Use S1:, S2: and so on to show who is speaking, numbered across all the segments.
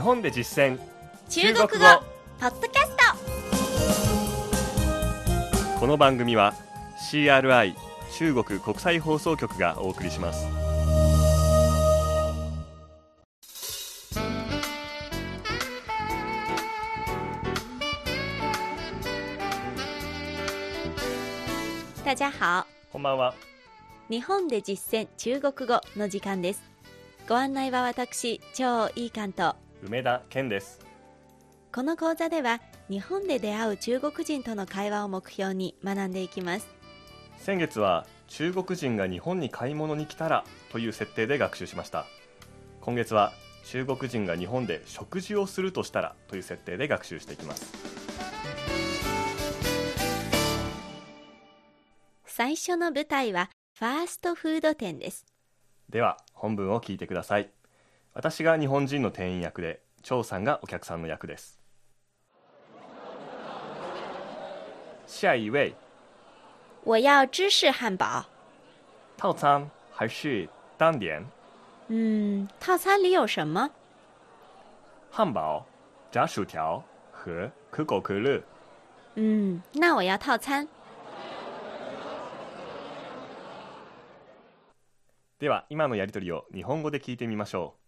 S1: 日本で実践。
S2: 中国語。ポッドキャスト
S1: この番組は CRI 中国国際放送局がお送りします。
S2: 大家好。
S1: こんばんは。
S2: 日本で実践中国語の時間です。ご案内は私超いい関東
S1: 梅田健です。
S2: この講座では日本で出会う中国人との会話を目標に学んでいきます。
S1: 先月は中国人が日本に買い物に来たらという設定で学習しました。今月は中国人が日本で食事をするとしたらという設定で学習していきます。
S2: 最初の舞台はファーストフード店です。
S1: では本文を聞いてください私が日本人の店員役で張さんがお客さんの役です。下一位。
S2: 我要芝士汉堡。
S1: 套餐。还是单点。
S2: 嗯套餐里有什么？
S1: 汉堡。炸薯条。和。可口可乐。
S2: 嗯那我要套餐。
S1: では今のやりとりを日本語で聞いてみましょう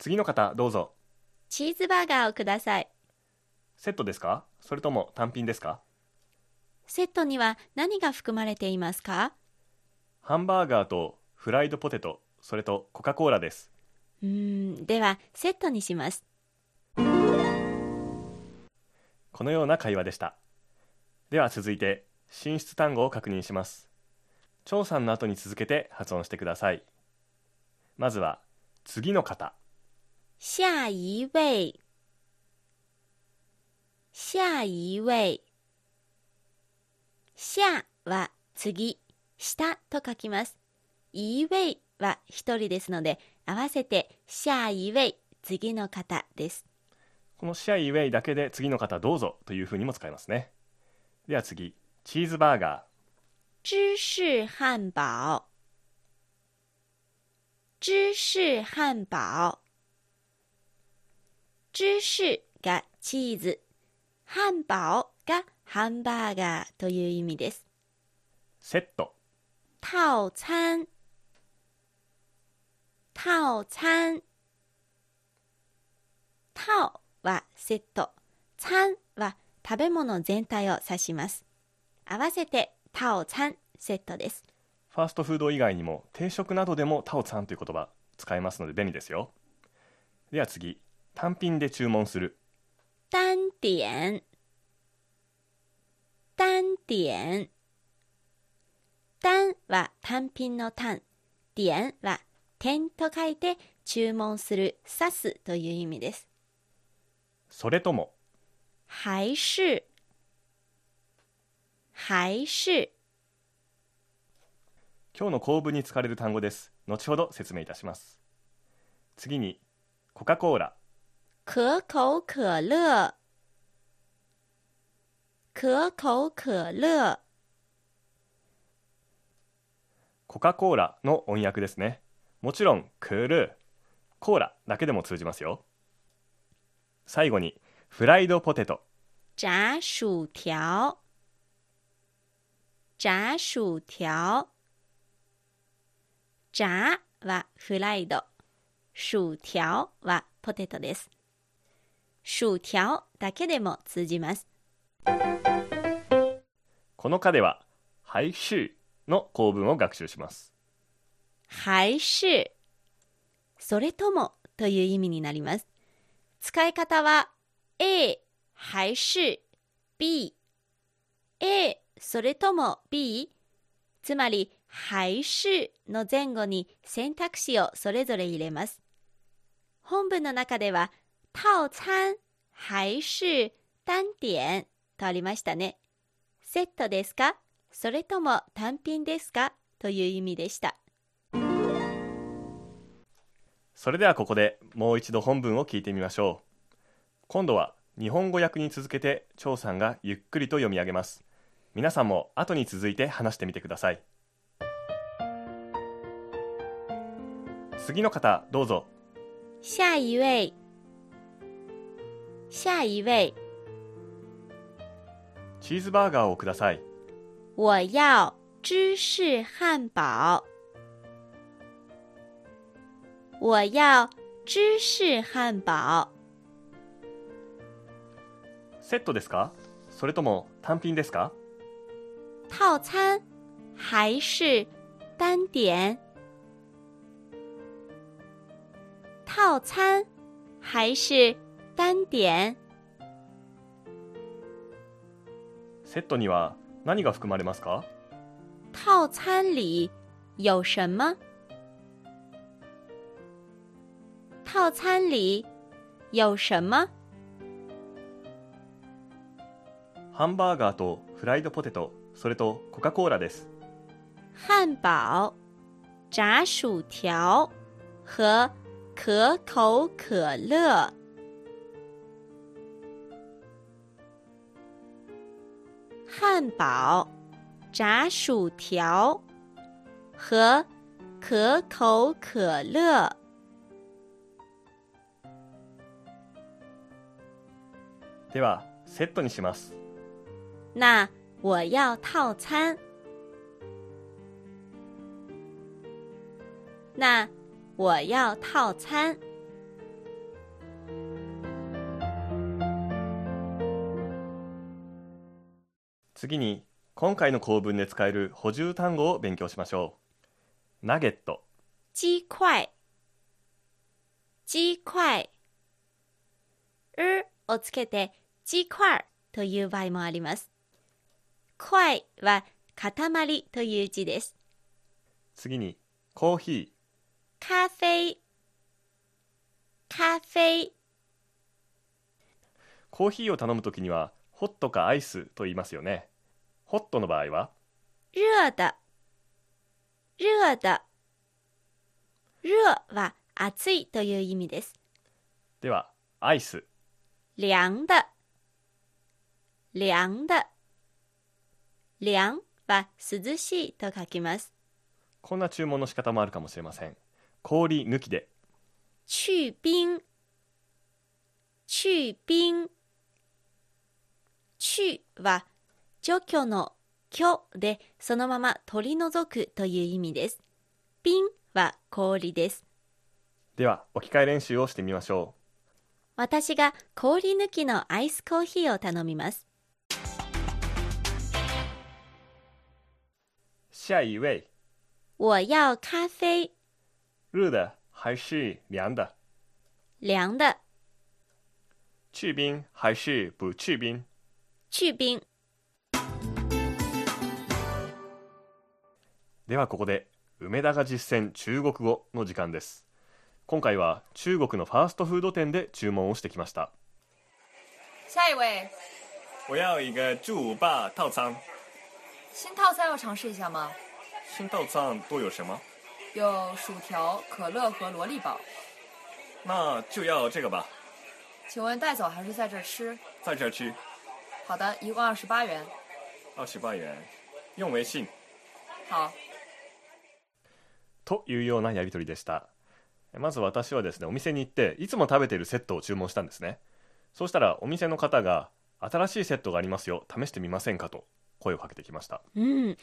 S1: 次の方どうぞ。
S2: チーズバーガーをください。
S1: セットですか？それとも単品ですか？
S2: セットには何が含まれていますか？
S1: ハンバーガーとフライドポテトそれとコカ・コーラです。
S2: うーんではセットにします。
S1: このような会話でした。では続いて進出単語を確認します。張さんの後に続けて発音してください。まずは次の方
S2: 下一位。下一位。下は次。下と書きます。一位は一人ですので合わせて下一位次の方です。
S1: このシャイウェイだけで次の方どうぞというふうにも使いますね。では次チーズバーガ
S2: 芝士汉堡芝士漢堡芝士がチーズ。漢堡がハンバーガーという意味です。
S1: ーセット。
S2: 套餐套餐套はセット。餐は食べ物全体を指します。合わせて套餐セットです。
S1: ファーストフード以外にも定食などでもタオツァンという言葉使えますので便利ですよ。では次単品で注文する。
S2: 单点。单点。単は単品の単。点は点と書いて注文する指すという意味です。
S1: それとも。
S2: 还是。还是。
S1: 今日の構文に使われる単語です。後ほど説明いたします。次にコカ・コーラ
S2: 可口可乐。可口可乐。
S1: コカ・コーラの音訳ですね。もちろんクル。コーラだけでも通じますよ。最後にフライドポテト。
S2: 炸薯条。炸薯条。炸はフライド。薯条はポテトです薯条だけでも通じます。
S1: この課ではハイシュの構文を学習します。
S2: 还是それともという意味になります。使い方は A 还是 B A それとも B つまり还是の前後に選択肢をそれぞれ入れます。本文の中では套餐还是单点？とありましたね。セットですか？それとも単品ですか？という意味でした。
S1: それではここでもう一度本文を聞いてみましょう。今度は日本語訳に続けて張さんがゆっくりと読み上げます。皆さんも後に続いて話してみてください。次の方どうぞ。
S2: 下一位，下一位，
S1: チーズバーガーをください
S2: 我要芝士汉堡。我要芝士汉堡。
S1: セットですか？それとも単品ですか？
S2: 套餐还是单点？套餐还是单点？
S1: セットには何が含まれますか？
S2: 套餐里有什么？套餐里有什么？
S1: ハンバーガーとフライドポテトそれとコカ・コーラです
S2: 汉堡、炸薯条和可口可乐。汉堡、炸薯条和可口可乐。
S1: ではセットにします
S2: 那我要套餐。那我要套餐。
S1: 次に今回の構文で使える補充単語を勉強しましょう。ナゲット。
S2: 鸡块、鸡塊。うをつけて、鸡塊という場合もあります。塊は塊という字です。
S1: 次にコーヒ
S2: 咖啡、咖啡、
S1: ーコーヒーを頼むときにはホットかアイスと言いますよねホットの場合は？
S2: 熱的、熱的。熱は熱いという意味です。
S1: ではアイス
S2: 凉的、凉的。涼は涼しいと書きます。
S1: こんな注文の仕方もあるかもしれません氷抜きで
S2: 去冰、去冰。去は除去の去でそのまま取り除くという意味です。冰は氷です。
S1: では置き換え練習をしてみましょ
S2: 私が氷抜きのアイスコーヒーを頼みます。
S1: う下一位
S2: 我要咖啡、
S1: 热的还是凉的
S2: 凉的、
S1: 去冰还是不去冰
S2: 去冰。
S1: ではここで梅田が実践中国語の時間です。今回は中国のファーストフード店で注文をしてきました。
S3: 下一位，
S1: 我要一个巨无霸套餐。
S3: 新套餐要尝试一下吗？
S1: 新套餐都有什么？
S3: 有薯条、可乐和萝莉堡。
S1: 那就要这个吧。
S3: 请问带走还是在这儿吃？
S1: 在这儿吃。
S3: 好的，一共二十八元。
S1: 二十八元用微信。
S3: 好，
S1: というようなやり取りでしたまず私はですねお店に行っていつも食べているセットを注文したんですねそうしたらお店の方が新しいセットがありますよ試してみませんかと声をかけてきました
S2: うん。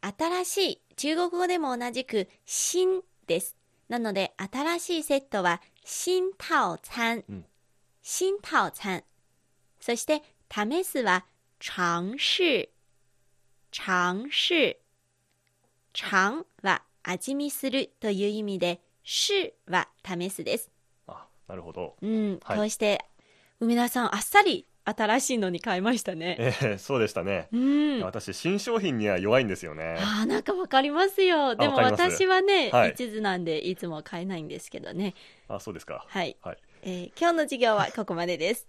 S2: 新しい。中国語でも同じく、新です。なので、新しいセットは、新套餐。
S1: うん
S2: 新套餐。そして、試すは、尝試。尝試。尝は、味見するという意味で、試は試すです。
S1: あなるほど
S2: うん。
S1: はい
S2: こうして、梅田さん、あっさり新しいのに変えましたね。
S1: えーそうでしたね
S2: うん。
S1: 私新商品には弱いんですよね
S2: あーなんかわかりますよ。でも私はね、
S1: はい
S2: 一途なんでいつも買えないんですけどね。
S1: あそうですか
S2: はい。
S1: はい
S2: えー今日の授業はここまでです。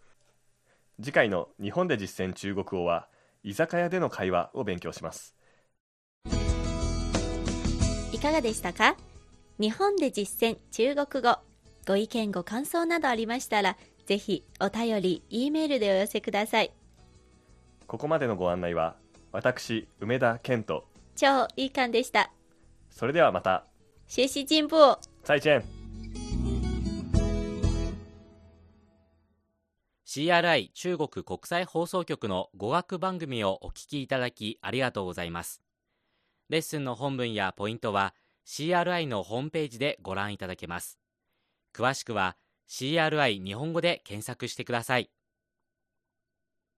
S1: 次回の日本で実践中国語は居酒屋での会話を勉強します
S2: いかがでしたか？日本で実践中国語。ご意見ご感想などありましたら、ぜひお便り、E メールでお寄せください。
S1: ここまでのご案内は私梅田健人
S2: 超いい感でした。
S1: それではまた
S2: 学習進步。
S1: 再见
S4: CRI 中国国際放送局の語学番組をお聞きいただきありがとうございます。レッスンの本文やポイントは CRI のホームページでご覧いただけます。詳しくは CRI 日本語で検索してください。